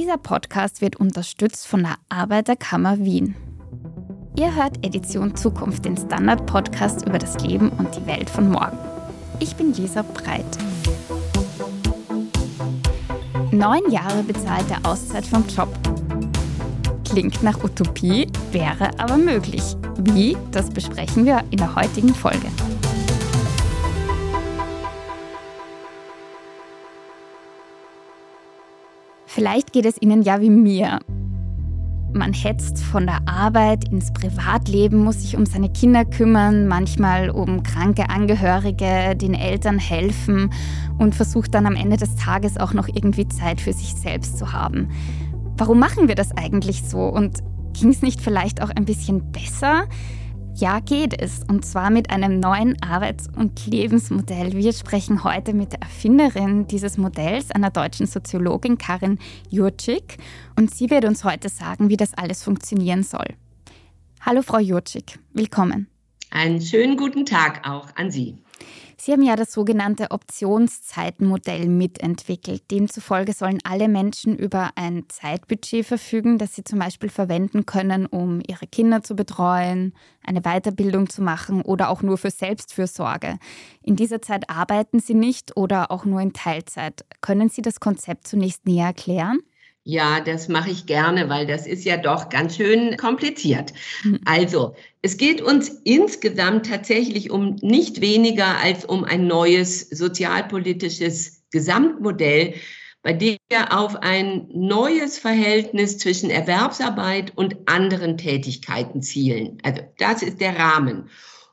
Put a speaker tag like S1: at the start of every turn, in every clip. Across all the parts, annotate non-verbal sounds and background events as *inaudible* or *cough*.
S1: Dieser Podcast wird unterstützt von der Arbeiterkammer Wien. Ihr hört Edition Zukunft, den Standard-Podcast über das Leben und die Welt von morgen. Ich bin Lisa Breit. Neun Jahre bezahlte Auszeit vom Job. Klingt nach Utopie, wäre aber möglich. Wie? Das besprechen wir in der heutigen Folge. Vielleicht geht es Ihnen ja wie mir. Man hetzt von der Arbeit ins Privatleben, muss sich um seine Kinder kümmern, manchmal um kranke Angehörige, den Eltern helfen und versucht dann am Ende des Tages auch noch irgendwie Zeit für sich selbst zu haben. Warum machen wir das eigentlich so und ging es nicht vielleicht auch ein bisschen besser? Ja, geht es. Und zwar mit einem neuen Arbeits- und Lebensmodell. Wir sprechen heute mit der Erfinderin dieses Modells, einer deutschen Soziologin Karin Jurczyk. Und sie wird uns heute sagen, wie das alles funktionieren soll. Hallo, Frau Jurczyk. Willkommen.
S2: Einen schönen guten Tag auch an Sie.
S1: Sie haben ja das sogenannte Optionszeitenmodell mitentwickelt. Demzufolge sollen alle Menschen über ein Zeitbudget verfügen, das sie zum Beispiel verwenden können, um ihre Kinder zu betreuen, eine Weiterbildung zu machen oder auch nur für Selbstfürsorge. In dieser Zeit arbeiten sie nicht oder auch nur in Teilzeit. Können Sie das Konzept zunächst näher erklären?
S2: Ja, das mache ich gerne, weil das ist ja doch ganz schön kompliziert. Hm. Also, es geht uns insgesamt tatsächlich um nicht weniger als um ein neues sozialpolitisches Gesamtmodell, bei dem wir auf ein neues Verhältnis zwischen Erwerbsarbeit und anderen Tätigkeiten zielen. Also, das ist der Rahmen.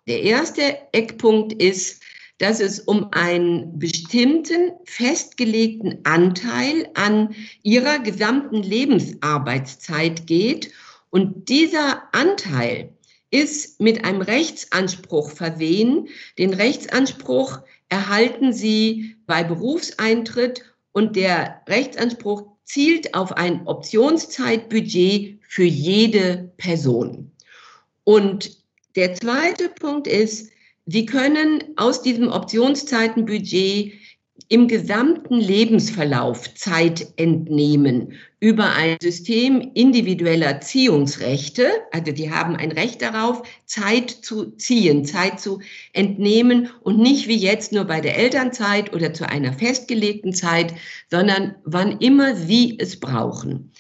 S2: Der erste Eckpunkt ist, dass es um einen bestimmten festgelegten Anteil an ihrer gesamten Lebensarbeitszeit geht. Und dieser Anteil ist mit einem Rechtsanspruch versehen. Den Rechtsanspruch erhalten Sie bei Berufseintritt und der Rechtsanspruch zielt auf ein Optionszeitbudget für jede Person. Und der zweite Punkt ist, Sie können aus diesem Optionszeitenbudget im gesamten Lebensverlauf Zeit entnehmen über ein System individueller Ziehungsrechte. Also die haben ein Recht darauf, Zeit zu ziehen, Zeit zu entnehmen und nicht wie jetzt nur bei der Elternzeit oder zu einer festgelegten Zeit, sondern wann immer sie es brauchen.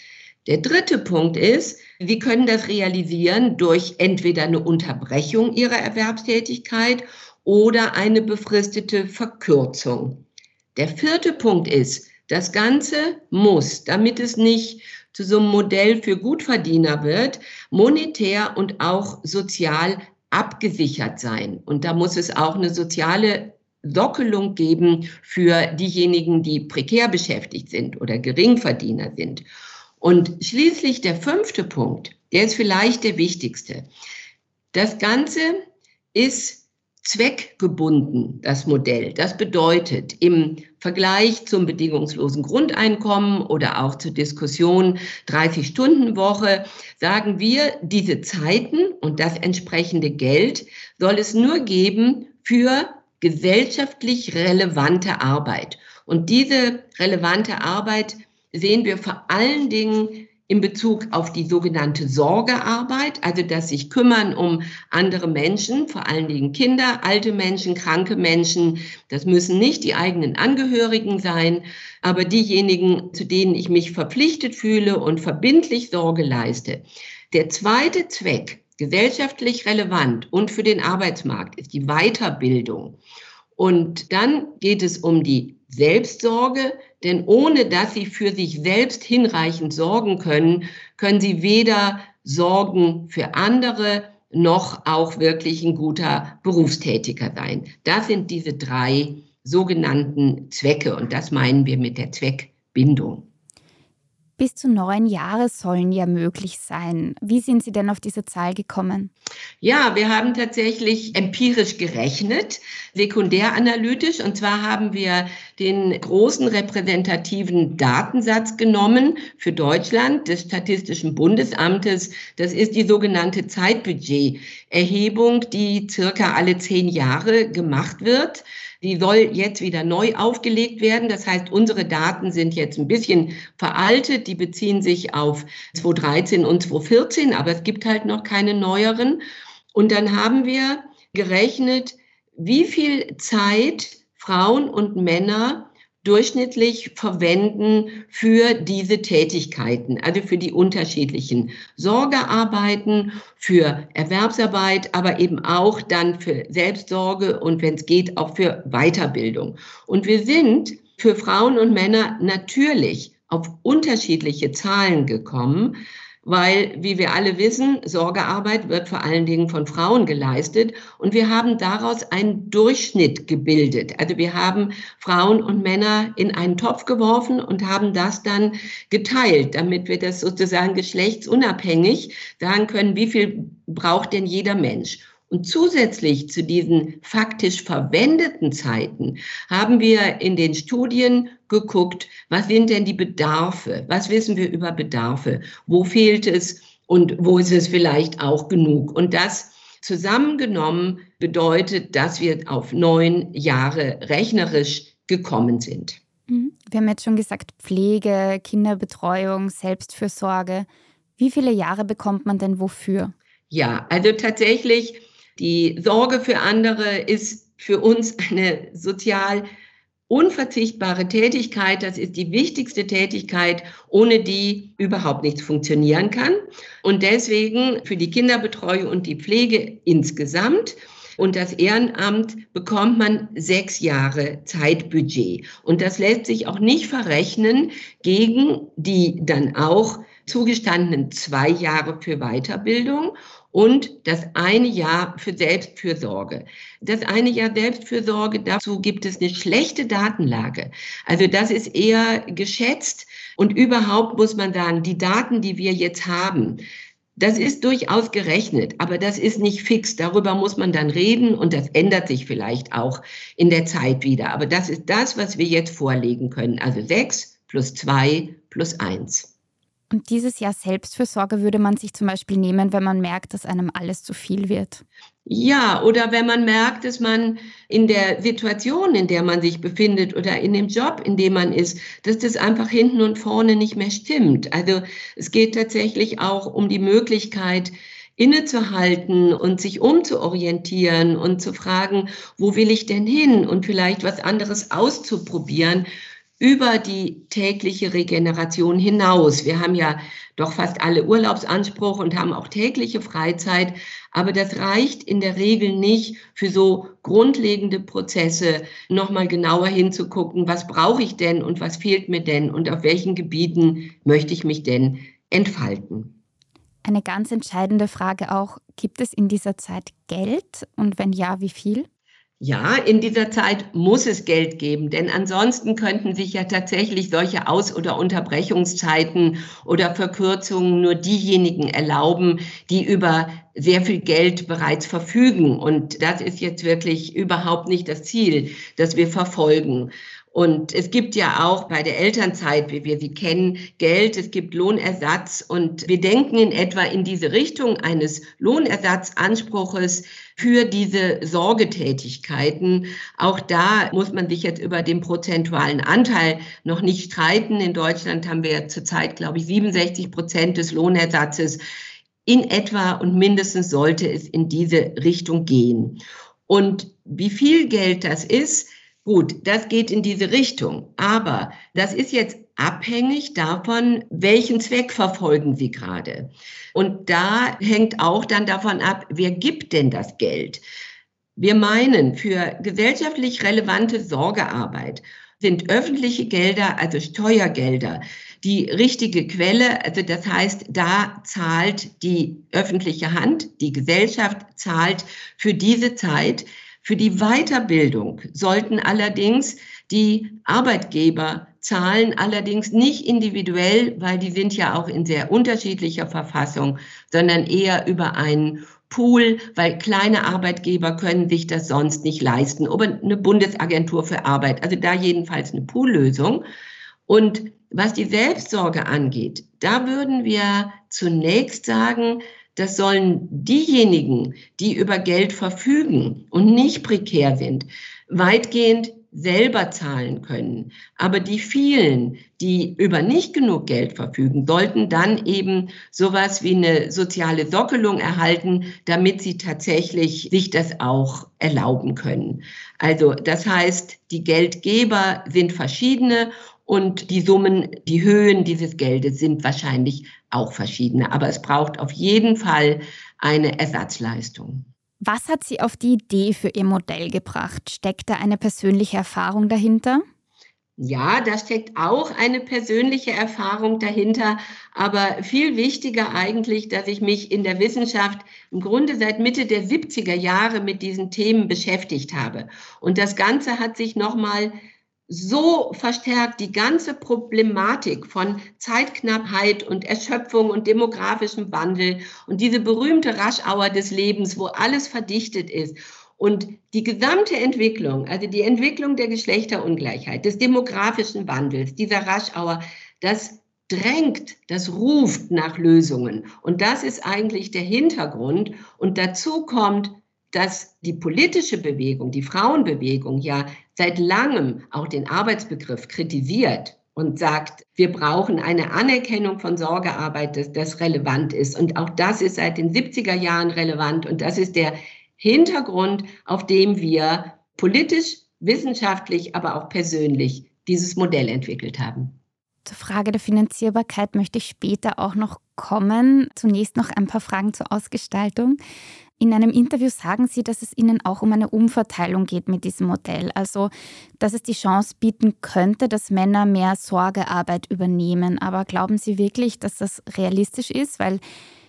S2: Der dritte Punkt ist, Sie können das realisieren durch entweder eine Unterbrechung Ihrer Erwerbstätigkeit oder eine befristete Verkürzung. Der vierte Punkt ist, das Ganze muss, damit es nicht zu so einem Modell für Gutverdiener wird, monetär und auch sozial abgesichert sein. Und da muss es auch eine soziale Sockelung geben für diejenigen, die prekär beschäftigt sind oder Geringverdiener sind. Und schließlich der fünfte Punkt, der ist vielleicht der wichtigste. Das Ganze ist zweckgebunden, das Modell. Das bedeutet, im Vergleich zum bedingungslosen Grundeinkommen oder auch zur Diskussion 30-Stunden-Woche sagen wir, diese Zeiten und das entsprechende Geld soll es nur geben für gesellschaftlich relevante Arbeit. Und diese relevante Arbeit sehen wir vor allen Dingen in Bezug auf die sogenannte Sorgearbeit, also das sich kümmern um andere Menschen, vor allen Dingen Kinder, alte Menschen, kranke Menschen. Das müssen nicht die eigenen Angehörigen sein, aber diejenigen, zu denen ich mich verpflichtet fühle und verbindlich Sorge leiste. Der zweite Zweck, gesellschaftlich relevant und für den Arbeitsmarkt, ist die Weiterbildung. Und dann geht es um die Selbstsorge, denn ohne dass sie für sich selbst hinreichend sorgen können, können sie weder sorgen für andere noch auch wirklich ein guter Berufstätiger sein. Das sind diese drei sogenannten Zwecke und das meinen wir mit der Zweckbindung.
S1: Bis zu neun Jahre sollen ja möglich sein. Wie sind Sie denn auf diese Zahl gekommen?
S2: Ja, wir haben tatsächlich empirisch gerechnet, sekundäranalytisch. Und zwar haben wir den großen repräsentativen Datensatz genommen für Deutschland des Statistischen Bundesamtes. Das ist die sogenannte Zeitbudget Erhebung, die circa alle zehn Jahre gemacht wird. Die soll jetzt wieder neu aufgelegt werden. Das heißt, unsere Daten sind jetzt ein bisschen veraltet. Die beziehen sich auf 2013 und 2014, aber es gibt halt noch keine neueren. Und dann haben wir gerechnet, wie viel Zeit Frauen und Männer durchschnittlich verwenden für diese Tätigkeiten, also für die unterschiedlichen Sorgearbeiten, für Erwerbsarbeit, aber eben auch dann für Selbstsorge und wenn es geht, auch für Weiterbildung. Und wir sind für Frauen und Männer natürlich auf unterschiedliche Zahlen gekommen weil, wie wir alle wissen, Sorgearbeit wird vor allen Dingen von Frauen geleistet und wir haben daraus einen Durchschnitt gebildet. Also wir haben Frauen und Männer in einen Topf geworfen und haben das dann geteilt, damit wir das sozusagen geschlechtsunabhängig sagen können, wie viel braucht denn jeder Mensch. Und zusätzlich zu diesen faktisch verwendeten Zeiten haben wir in den Studien geguckt, was sind denn die Bedarfe? Was wissen wir über Bedarfe? Wo fehlt es und wo ist es vielleicht auch genug? Und das zusammengenommen bedeutet, dass wir auf neun Jahre rechnerisch gekommen sind.
S1: Mhm. Wir haben jetzt schon gesagt, Pflege, Kinderbetreuung, Selbstfürsorge. Wie viele Jahre bekommt man denn wofür?
S2: Ja, also tatsächlich die Sorge für andere ist für uns *laughs* eine sozial unverzichtbare Tätigkeit. Das ist die wichtigste Tätigkeit, ohne die überhaupt nichts funktionieren kann. Und deswegen für die Kinderbetreuung und die Pflege insgesamt und das Ehrenamt bekommt man sechs Jahre Zeitbudget. Und das lässt sich auch nicht verrechnen gegen die dann auch zugestandenen zwei Jahre für Weiterbildung und das eine Jahr für Selbstfürsorge. Das eine Jahr Selbstfürsorge, dazu gibt es eine schlechte Datenlage. Also das ist eher geschätzt und überhaupt muss man sagen, die Daten, die wir jetzt haben, das ist durchaus gerechnet, aber das ist nicht fix. Darüber muss man dann reden und das ändert sich vielleicht auch in der Zeit wieder. Aber das ist das, was wir jetzt vorlegen können. Also sechs plus zwei plus eins.
S1: Und dieses Jahr Selbstfürsorge würde man sich zum Beispiel nehmen, wenn man merkt, dass einem alles zu viel wird.
S2: Ja, oder wenn man merkt, dass man in der Situation, in der man sich befindet oder in dem Job, in dem man ist, dass das einfach hinten und vorne nicht mehr stimmt. Also es geht tatsächlich auch um die Möglichkeit, innezuhalten und sich umzuorientieren und zu fragen, wo will ich denn hin und vielleicht was anderes auszuprobieren über die tägliche Regeneration hinaus. Wir haben ja doch fast alle Urlaubsanspruch und haben auch tägliche Freizeit, aber das reicht in der Regel nicht für so grundlegende Prozesse, nochmal genauer hinzugucken, was brauche ich denn und was fehlt mir denn und auf welchen Gebieten möchte ich mich denn entfalten.
S1: Eine ganz entscheidende Frage auch, gibt es in dieser Zeit Geld und wenn ja, wie viel?
S2: Ja, in dieser Zeit muss es Geld geben, denn ansonsten könnten sich ja tatsächlich solche Aus- oder Unterbrechungszeiten oder Verkürzungen nur diejenigen erlauben, die über sehr viel Geld bereits verfügen. Und das ist jetzt wirklich überhaupt nicht das Ziel, das wir verfolgen. Und es gibt ja auch bei der Elternzeit, wie wir sie kennen, Geld, es gibt Lohnersatz und wir denken in etwa in diese Richtung eines Lohnersatzanspruches für diese Sorgetätigkeiten. Auch da muss man sich jetzt über den prozentualen Anteil noch nicht streiten. In Deutschland haben wir zurzeit, glaube ich, 67 Prozent des Lohnersatzes in etwa und mindestens sollte es in diese Richtung gehen. Und wie viel Geld das ist, Gut, das geht in diese Richtung. Aber das ist jetzt abhängig davon, welchen Zweck verfolgen Sie gerade. Und da hängt auch dann davon ab, wer gibt denn das Geld? Wir meinen, für gesellschaftlich relevante Sorgearbeit sind öffentliche Gelder, also Steuergelder, die richtige Quelle. Also das heißt, da zahlt die öffentliche Hand, die Gesellschaft zahlt für diese Zeit für die Weiterbildung sollten allerdings die Arbeitgeber zahlen, allerdings nicht individuell, weil die sind ja auch in sehr unterschiedlicher Verfassung, sondern eher über einen Pool, weil kleine Arbeitgeber können sich das sonst nicht leisten. Oder eine Bundesagentur für Arbeit, also da jedenfalls eine Poollösung. Und was die Selbstsorge angeht, da würden wir zunächst sagen, das sollen diejenigen, die über Geld verfügen und nicht prekär sind, weitgehend selber zahlen können. Aber die vielen, die über nicht genug Geld verfügen, sollten dann eben sowas wie eine soziale Sockelung erhalten, damit sie tatsächlich sich das auch erlauben können. Also das heißt, die Geldgeber sind verschiedene und die Summen, die Höhen dieses Geldes sind wahrscheinlich auch verschiedene. Aber es braucht auf jeden Fall eine Ersatzleistung.
S1: Was hat Sie auf die Idee für Ihr Modell gebracht? Steckt da eine persönliche Erfahrung dahinter?
S2: Ja, da steckt auch eine persönliche Erfahrung dahinter, aber viel wichtiger eigentlich, dass ich mich in der Wissenschaft im Grunde seit Mitte der 70er Jahre mit diesen Themen beschäftigt habe. Und das Ganze hat sich nochmal so verstärkt die ganze Problematik von Zeitknappheit und Erschöpfung und demografischem Wandel und diese berühmte Raschauer des Lebens, wo alles verdichtet ist. Und die gesamte Entwicklung, also die Entwicklung der Geschlechterungleichheit, des demografischen Wandels, dieser Raschauer, das drängt, das ruft nach Lösungen. Und das ist eigentlich der Hintergrund. Und dazu kommt dass die politische Bewegung, die Frauenbewegung ja seit langem auch den Arbeitsbegriff kritisiert und sagt, wir brauchen eine Anerkennung von Sorgearbeit, dass das relevant ist. Und auch das ist seit den 70er Jahren relevant. Und das ist der Hintergrund, auf dem wir politisch, wissenschaftlich, aber auch persönlich dieses Modell entwickelt haben.
S1: Zur Frage der Finanzierbarkeit möchte ich später auch noch kommen. Zunächst noch ein paar Fragen zur Ausgestaltung. In einem Interview sagen Sie, dass es Ihnen auch um eine Umverteilung geht mit diesem Modell. Also, dass es die Chance bieten könnte, dass Männer mehr Sorgearbeit übernehmen. Aber glauben Sie wirklich, dass das realistisch ist? Weil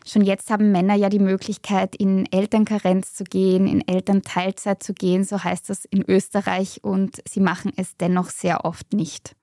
S1: schon jetzt haben Männer ja die Möglichkeit, in Elternkarenz zu gehen, in Elternteilzeit zu gehen. So heißt das in Österreich. Und sie machen es dennoch sehr oft nicht.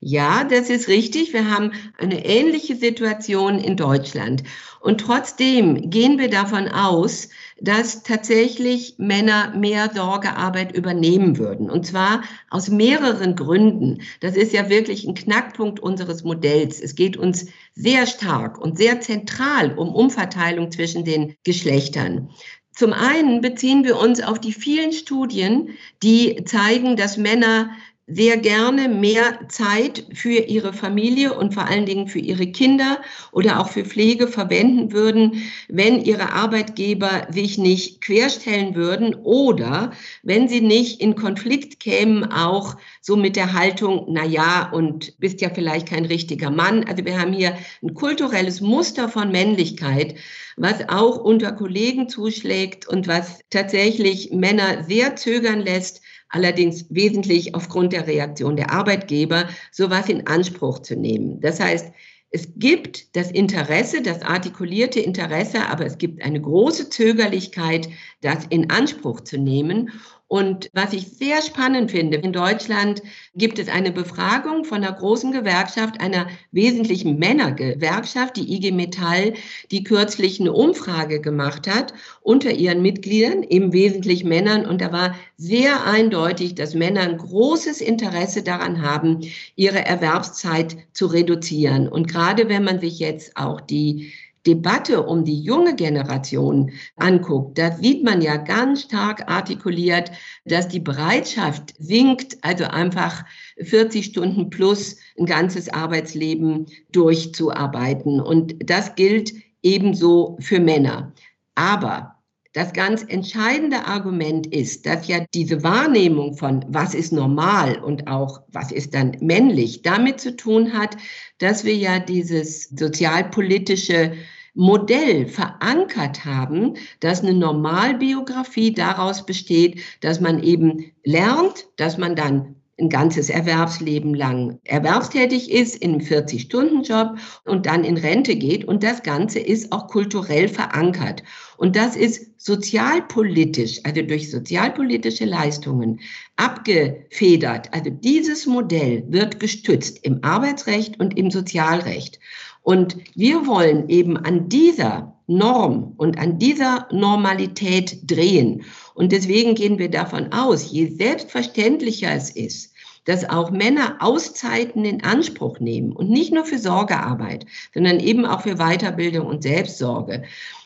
S2: Ja, das ist richtig. Wir haben eine ähnliche Situation in Deutschland. Und trotzdem gehen wir davon aus, dass tatsächlich Männer mehr Sorgearbeit übernehmen würden. Und zwar aus mehreren Gründen. Das ist ja wirklich ein Knackpunkt unseres Modells. Es geht uns sehr stark und sehr zentral um Umverteilung zwischen den Geschlechtern. Zum einen beziehen wir uns auf die vielen Studien, die zeigen, dass Männer sehr gerne mehr Zeit für ihre Familie und vor allen Dingen für ihre Kinder oder auch für Pflege verwenden würden, wenn ihre Arbeitgeber sich nicht querstellen würden oder wenn sie nicht in Konflikt kämen, auch so mit der Haltung, na ja, und bist ja vielleicht kein richtiger Mann. Also wir haben hier ein kulturelles Muster von Männlichkeit, was auch unter Kollegen zuschlägt und was tatsächlich Männer sehr zögern lässt, allerdings wesentlich aufgrund der Reaktion der Arbeitgeber, sowas in Anspruch zu nehmen. Das heißt, es gibt das Interesse, das artikulierte Interesse, aber es gibt eine große Zögerlichkeit, das in Anspruch zu nehmen. Und was ich sehr spannend finde, in Deutschland gibt es eine Befragung von einer großen Gewerkschaft, einer wesentlichen Männergewerkschaft, die IG Metall, die kürzlich eine Umfrage gemacht hat unter ihren Mitgliedern, im Wesentlichen Männern. Und da war sehr eindeutig, dass Männer ein großes Interesse daran haben, ihre Erwerbszeit zu reduzieren. Und gerade wenn man sich jetzt auch die Debatte um die junge Generation anguckt, da sieht man ja ganz stark artikuliert, dass die Bereitschaft sinkt, also einfach 40 Stunden plus ein ganzes Arbeitsleben durchzuarbeiten. Und das gilt ebenso für Männer. Aber das ganz entscheidende Argument ist, dass ja diese Wahrnehmung von was ist normal und auch was ist dann männlich damit zu tun hat, dass wir ja dieses sozialpolitische Modell verankert haben, dass eine Normalbiografie daraus besteht, dass man eben lernt, dass man dann ein ganzes Erwerbsleben lang erwerbstätig ist, in einem 40-Stunden-Job und dann in Rente geht. Und das Ganze ist auch kulturell verankert. Und das ist sozialpolitisch, also durch sozialpolitische Leistungen abgefedert. Also dieses Modell wird gestützt im Arbeitsrecht und im Sozialrecht. Und wir wollen eben an dieser Norm und an dieser Normalität drehen. Und deswegen gehen wir davon aus, je selbstverständlicher es ist, dass auch Männer Auszeiten in Anspruch nehmen und nicht nur für Sorgearbeit, sondern eben auch für Weiterbildung und Selbstsorge,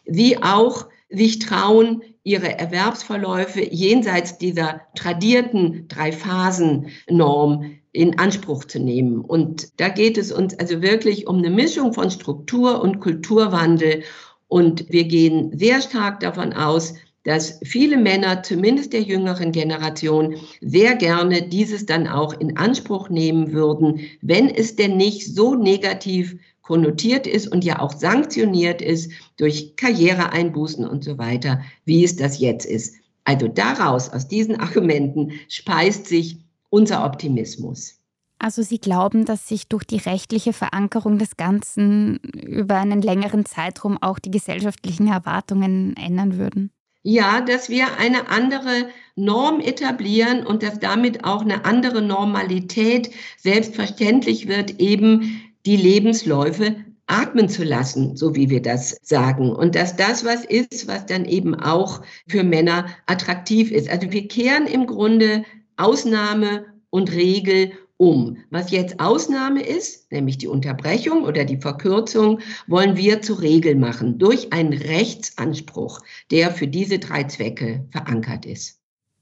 S2: wie auch sich trauen, ihre Erwerbsverläufe jenseits dieser tradierten Drei-Phasen-Norm in Anspruch zu nehmen. Und da geht es uns also wirklich um eine Mischung von Struktur- und Kulturwandel. Und wir gehen sehr stark davon aus, dass viele Männer, zumindest der jüngeren Generation, sehr gerne dieses dann auch in Anspruch nehmen würden, wenn es denn nicht so negativ konnotiert ist und ja auch sanktioniert ist durch Karriereeinbußen und so weiter, wie es das jetzt ist. Also daraus, aus diesen Argumenten, speist sich unser Optimismus.
S1: Also Sie glauben, dass sich durch die rechtliche Verankerung des Ganzen über einen längeren Zeitraum auch die gesellschaftlichen Erwartungen ändern würden?
S2: Ja, dass wir eine andere Norm etablieren und dass damit auch eine andere Normalität selbstverständlich wird, eben die Lebensläufe atmen zu lassen, so wie wir das sagen. Und dass das was ist, was dann eben auch für Männer attraktiv ist. Also wir kehren im Grunde Ausnahme und Regel um. Was jetzt Ausnahme ist, nämlich die Unterbrechung oder die Verkürzung, wollen wir zur Regel machen durch einen Rechtsanspruch, der für diese drei Zwecke verankert ist.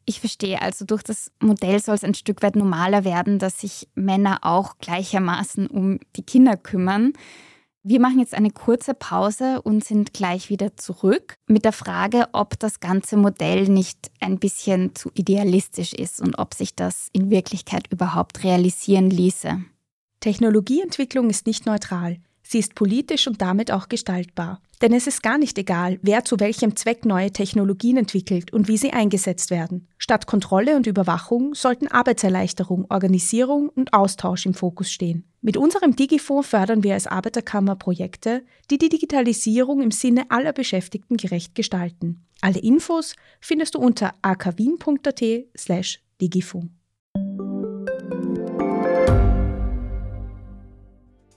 S1: Ich verstehe, also durch das Modell soll es ein Stück weit normaler werden, dass sich Männer auch gleichermaßen um die Kinder kümmern. Wir machen jetzt eine kurze Pause und sind gleich wieder zurück mit der Frage, ob das ganze Modell nicht ein bisschen zu idealistisch ist und ob sich das in Wirklichkeit überhaupt realisieren ließe.
S3: Technologieentwicklung ist nicht neutral. Sie ist politisch und damit auch gestaltbar. Denn es ist gar nicht egal, wer zu welchem Zweck neue Technologien entwickelt und wie sie eingesetzt werden. Statt Kontrolle und Überwachung sollten Arbeitserleichterung, Organisierung und Austausch im Fokus stehen. Mit unserem Digifonds fördern wir als Arbeiterkammer Projekte, die die Digitalisierung im Sinne aller Beschäftigten gerecht gestalten. Alle Infos findest du unter akwien.at slash Digifonds.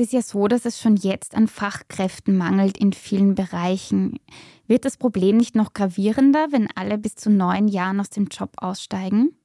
S1: Ist ja so, dass es schon jetzt an Fachkräften mangelt in vielen Bereichen. Wird das Problem nicht noch gravierender, wenn alle bis zu neun Jahren aus dem Job aussteigen?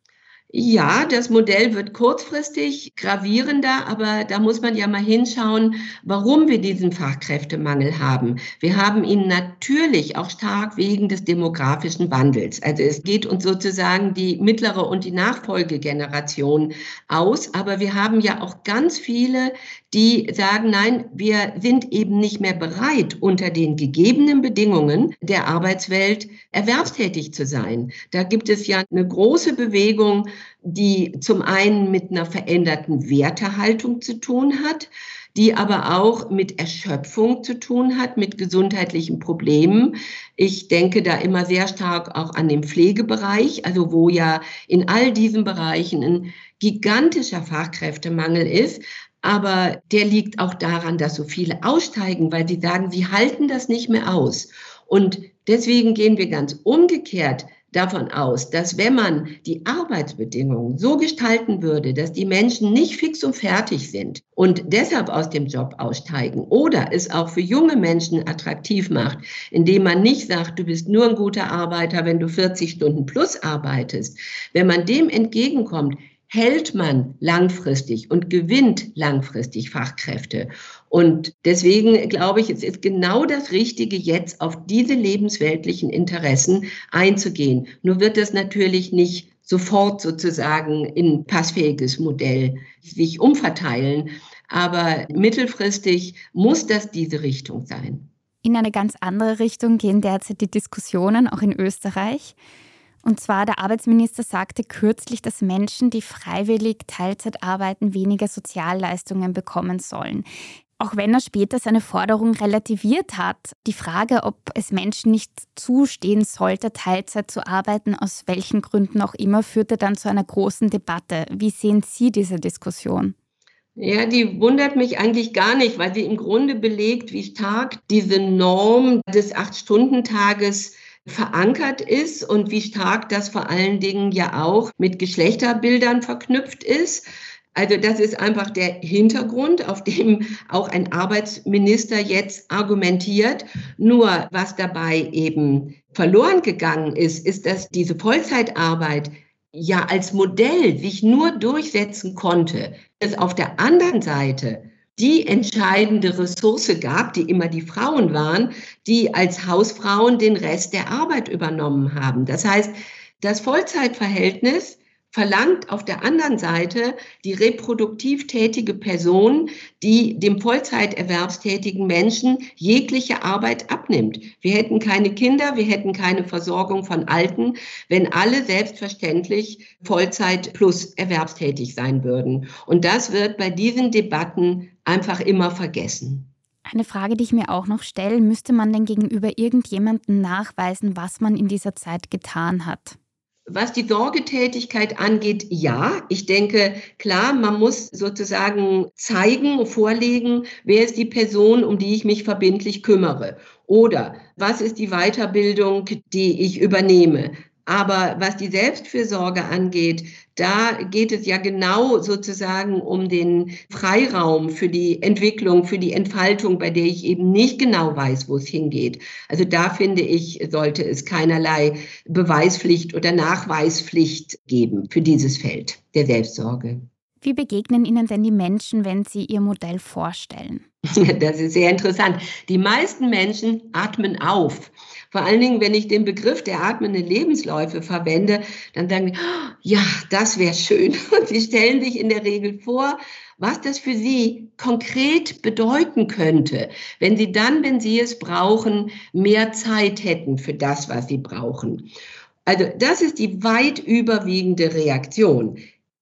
S2: Ja, das Modell wird kurzfristig gravierender, aber da muss man ja mal hinschauen, warum wir diesen Fachkräftemangel haben. Wir haben ihn natürlich auch stark wegen des demografischen Wandels. Also es geht uns sozusagen die mittlere und die Nachfolgegeneration aus, aber wir haben ja auch ganz viele, die sagen, nein, wir sind eben nicht mehr bereit, unter den gegebenen Bedingungen der Arbeitswelt erwerbstätig zu sein. Da gibt es ja eine große Bewegung, die zum einen mit einer veränderten Wertehaltung zu tun hat, die aber auch mit Erschöpfung zu tun hat, mit gesundheitlichen Problemen. Ich denke da immer sehr stark auch an den Pflegebereich, also wo ja in all diesen Bereichen ein gigantischer Fachkräftemangel ist. Aber der liegt auch daran, dass so viele aussteigen, weil sie sagen, sie halten das nicht mehr aus. Und deswegen gehen wir ganz umgekehrt davon aus, dass wenn man die Arbeitsbedingungen so gestalten würde, dass die Menschen nicht fix und fertig sind und deshalb aus dem Job aussteigen oder es auch für junge Menschen attraktiv macht, indem man nicht sagt, du bist nur ein guter Arbeiter, wenn du 40 Stunden plus arbeitest, wenn man dem entgegenkommt, hält man langfristig und gewinnt langfristig Fachkräfte. Und deswegen glaube ich, es ist genau das Richtige, jetzt auf diese lebensweltlichen Interessen einzugehen. Nur wird das natürlich nicht sofort sozusagen in passfähiges Modell sich umverteilen. Aber mittelfristig muss das diese Richtung sein.
S1: In eine ganz andere Richtung gehen derzeit die Diskussionen, auch in Österreich. Und zwar der Arbeitsminister sagte kürzlich, dass Menschen, die freiwillig Teilzeit arbeiten, weniger Sozialleistungen bekommen sollen. Auch wenn er später seine Forderung relativiert hat, die Frage, ob es Menschen nicht zustehen sollte, Teilzeit zu arbeiten, aus welchen Gründen auch immer, führte dann zu einer großen Debatte. Wie sehen Sie diese Diskussion?
S2: Ja, die wundert mich eigentlich gar nicht, weil sie im Grunde belegt, wie stark diese Norm des Acht-Stunden-Tages verankert ist und wie stark das vor allen Dingen ja auch mit Geschlechterbildern verknüpft ist. Also das ist einfach der Hintergrund, auf dem auch ein Arbeitsminister jetzt argumentiert. Nur was dabei eben verloren gegangen ist, ist, dass diese Vollzeitarbeit ja als Modell sich nur durchsetzen konnte, es auf der anderen Seite die entscheidende Ressource gab, die immer die Frauen waren, die als Hausfrauen den Rest der Arbeit übernommen haben. Das heißt, das Vollzeitverhältnis verlangt auf der anderen Seite die reproduktiv tätige Person, die dem Vollzeiterwerbstätigen Menschen jegliche Arbeit abnimmt. Wir hätten keine Kinder, wir hätten keine Versorgung von Alten, wenn alle selbstverständlich Vollzeit plus erwerbstätig sein würden. Und das wird bei diesen Debatten einfach immer vergessen.
S1: Eine Frage, die ich mir auch noch stelle, müsste man denn gegenüber irgendjemandem nachweisen, was man in dieser Zeit getan hat?
S2: Was die Sorgetätigkeit angeht, ja. Ich denke, klar, man muss sozusagen zeigen, vorlegen, wer ist die Person, um die ich mich verbindlich kümmere. Oder was ist die Weiterbildung, die ich übernehme. Aber was die Selbstfürsorge angeht, da geht es ja genau sozusagen um den Freiraum für die Entwicklung, für die Entfaltung, bei der ich eben nicht genau weiß, wo es hingeht. Also da finde ich, sollte es keinerlei Beweispflicht oder Nachweispflicht geben für dieses Feld der Selbstsorge.
S1: Wie begegnen Ihnen denn die Menschen, wenn Sie Ihr Modell vorstellen? *laughs*
S2: Das ist sehr interessant. Die meisten Menschen atmen auf. Vor allen Dingen, wenn ich den Begriff der atmenden Lebensläufe verwende, dann sagen die, ja, das wäre schön. *laughs* Und sie stellen sich in der Regel vor, was das für sie konkret bedeuten könnte, wenn sie dann, wenn sie es brauchen, mehr Zeit hätten für das, was sie brauchen. Also das ist die weit überwiegende Reaktion.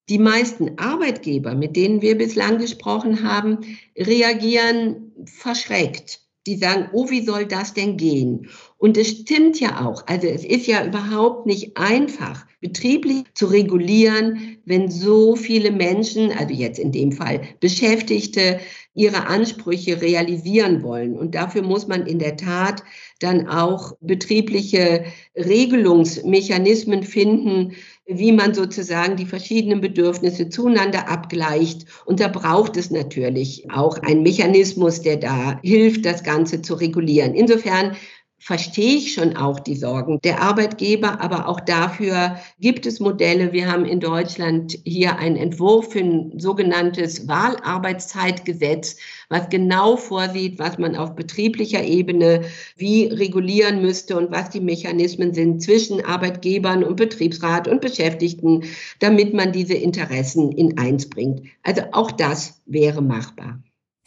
S2: Die meisten Arbeitgeber, mit denen wir bislang gesprochen haben, reagieren verschreckt die sagen, oh, wie soll das denn gehen? Und es stimmt ja auch. Also es ist ja überhaupt nicht einfach, betrieblich zu regulieren, wenn so viele Menschen, also jetzt in dem Fall Beschäftigte, ihre Ansprüche realisieren wollen. Und dafür muss man in der Tat dann auch betriebliche Regelungsmechanismen finden, wie man sozusagen die verschiedenen Bedürfnisse zueinander abgleicht. Und da braucht es natürlich auch einen Mechanismus, der da hilft, das Ganze zu regulieren. Insofern verstehe ich schon auch die Sorgen der Arbeitgeber, aber auch dafür gibt es Modelle. Wir haben in Deutschland hier einen Entwurf für ein sogenanntes Wahlarbeitszeitgesetz, was genau vorsieht, was man auf betrieblicher Ebene wie regulieren müsste und was die Mechanismen sind zwischen Arbeitgebern und Betriebsrat und Beschäftigten, damit man diese Interessen in eins bringt. Also auch das wäre machbar.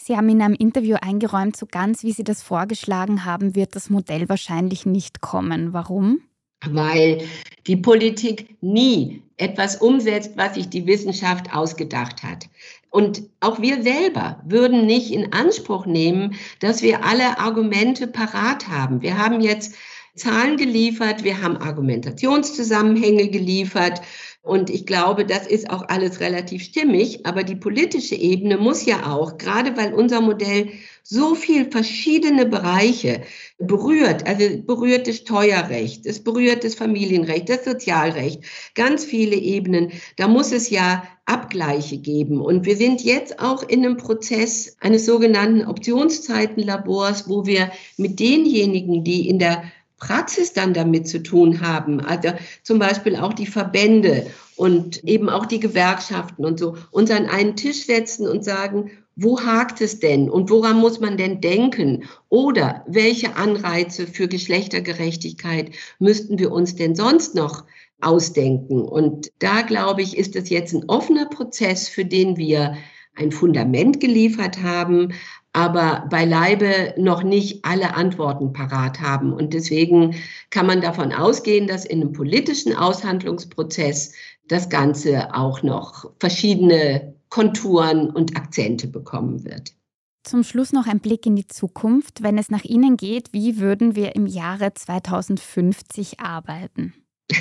S1: Sie haben in einem Interview eingeräumt, so ganz wie Sie das vorgeschlagen haben, wird das Modell wahrscheinlich nicht kommen. Warum?
S2: Weil die Politik nie etwas umsetzt, was sich die Wissenschaft ausgedacht hat. Und auch wir selber würden nicht in Anspruch nehmen, dass wir alle Argumente parat haben. Wir haben jetzt Zahlen geliefert, wir haben Argumentationszusammenhänge geliefert und ich glaube, das ist auch alles relativ stimmig. Aber die politische Ebene muss ja auch, gerade weil unser Modell so viel verschiedene Bereiche berührt, also berührt das Steuerrecht, es berührt das Familienrecht, das Sozialrecht, ganz viele Ebenen. Da muss es ja Abgleiche geben. Und wir sind jetzt auch in einem Prozess eines sogenannten Optionszeitenlabors, wo wir mit denjenigen, die in der Praxis dann damit zu tun haben. Also zum Beispiel auch die Verbände und eben auch die Gewerkschaften und so, uns an einen Tisch setzen und sagen, wo hakt es denn und woran muss man denn denken? Oder welche Anreize für Geschlechtergerechtigkeit müssten wir uns denn sonst noch ausdenken? Und da glaube ich, ist es jetzt ein offener Prozess, für den wir ein Fundament geliefert haben, aber beileibe noch nicht alle Antworten parat haben. Und deswegen kann man davon ausgehen, dass in einem politischen Aushandlungsprozess das Ganze auch noch verschiedene Konturen und Akzente bekommen wird.
S1: Zum Schluss noch ein Blick in die Zukunft. Wenn es nach Ihnen geht, wie würden wir im Jahre 2050 arbeiten? *laughs*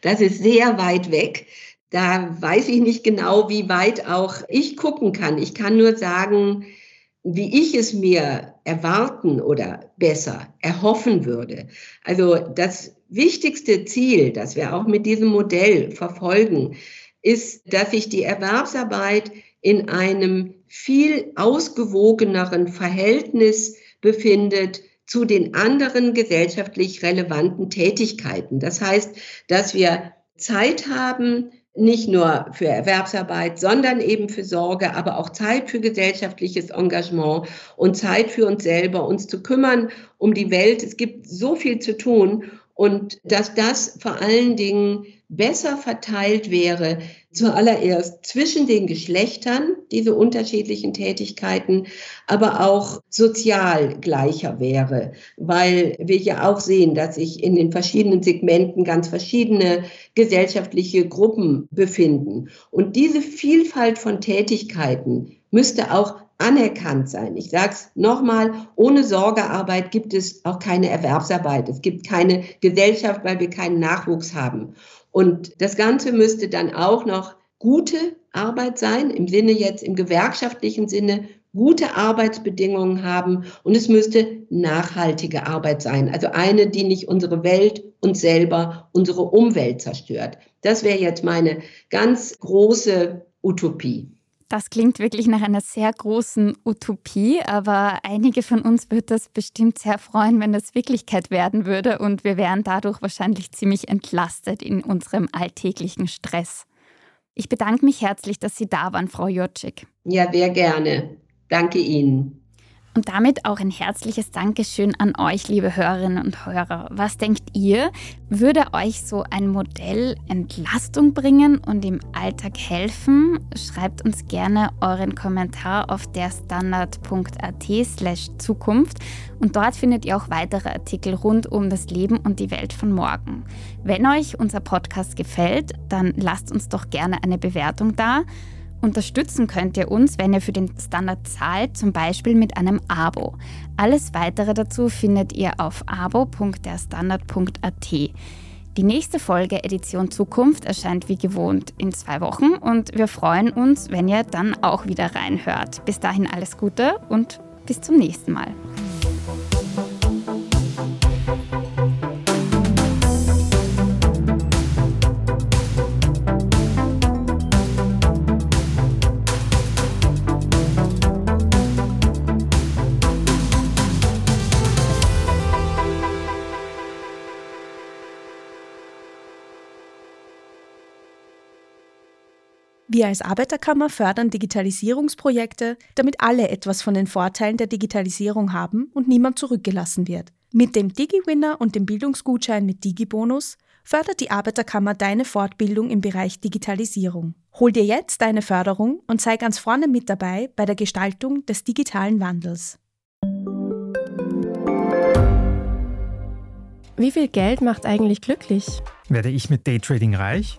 S2: Das ist sehr weit weg. Da weiß ich nicht genau, wie weit auch ich gucken kann. Ich kann nur sagen, wie ich es mir erwarten oder besser erhoffen würde. Also das wichtigste Ziel, das wir auch mit diesem Modell verfolgen, ist, dass sich die Erwerbsarbeit in einem viel ausgewogeneren Verhältnis befindet zu den anderen gesellschaftlich relevanten Tätigkeiten. Das heißt, dass wir Zeit haben, nicht nur für Erwerbsarbeit, sondern eben für Sorge, aber auch Zeit für gesellschaftliches Engagement und Zeit für uns selber, uns zu kümmern um die Welt. Es gibt so viel zu tun und dass das vor allen Dingen besser verteilt wäre, zuallererst zwischen den Geschlechtern, diese unterschiedlichen Tätigkeiten, aber auch sozial gleicher wäre, weil wir ja auch sehen, dass sich in den verschiedenen Segmenten ganz verschiedene gesellschaftliche Gruppen befinden. Und diese Vielfalt von Tätigkeiten müsste auch anerkannt sein. Ich sage es nochmal, ohne Sorgearbeit gibt es auch keine Erwerbsarbeit. Es gibt keine Gesellschaft, weil wir keinen Nachwuchs haben. Und das Ganze müsste dann auch noch gute Arbeit sein, im Sinne jetzt, im gewerkschaftlichen Sinne, gute Arbeitsbedingungen haben und es müsste nachhaltige Arbeit sein. Also eine, die nicht unsere Welt, uns selber, unsere Umwelt zerstört. Das wäre jetzt meine ganz große Utopie.
S1: Das klingt wirklich nach einer sehr großen Utopie, aber einige von uns wird das bestimmt sehr freuen, wenn das Wirklichkeit werden würde und wir wären dadurch wahrscheinlich ziemlich entlastet in unserem alltäglichen Stress. Ich bedanke mich herzlich, dass Sie da waren, Frau Jotschik.
S2: Ja, sehr gerne. Danke Ihnen.
S1: Und damit auch ein herzliches Dankeschön an euch, liebe Hörerinnen und Hörer. Was denkt ihr? Würde euch so ein Modell Entlastung bringen und im Alltag helfen? Schreibt uns gerne euren Kommentar auf derstandard.at slash Zukunft und dort findet ihr auch weitere Artikel rund um das Leben und die Welt von morgen. Wenn euch unser Podcast gefällt, dann lasst uns doch gerne eine Bewertung da. Unterstützen könnt ihr uns, wenn ihr für den Standard zahlt, zum Beispiel mit einem Abo. Alles weitere dazu findet ihr auf abo.derstandard.at. Die nächste Folge Edition Zukunft erscheint wie gewohnt in zwei Wochen und wir freuen uns, wenn ihr dann auch wieder reinhört. Bis dahin alles Gute und bis zum nächsten Mal.
S3: Wir als Arbeiterkammer fördern Digitalisierungsprojekte, damit alle etwas von den Vorteilen der Digitalisierung haben und niemand zurückgelassen wird. Mit dem DigiWinner und dem Bildungsgutschein mit DigiBonus fördert die Arbeiterkammer deine Fortbildung im Bereich Digitalisierung. Hol dir jetzt deine Förderung und sei ganz vorne mit dabei bei der Gestaltung des digitalen Wandels.
S4: Wie viel Geld macht eigentlich glücklich?
S5: Werde ich mit Daytrading reich?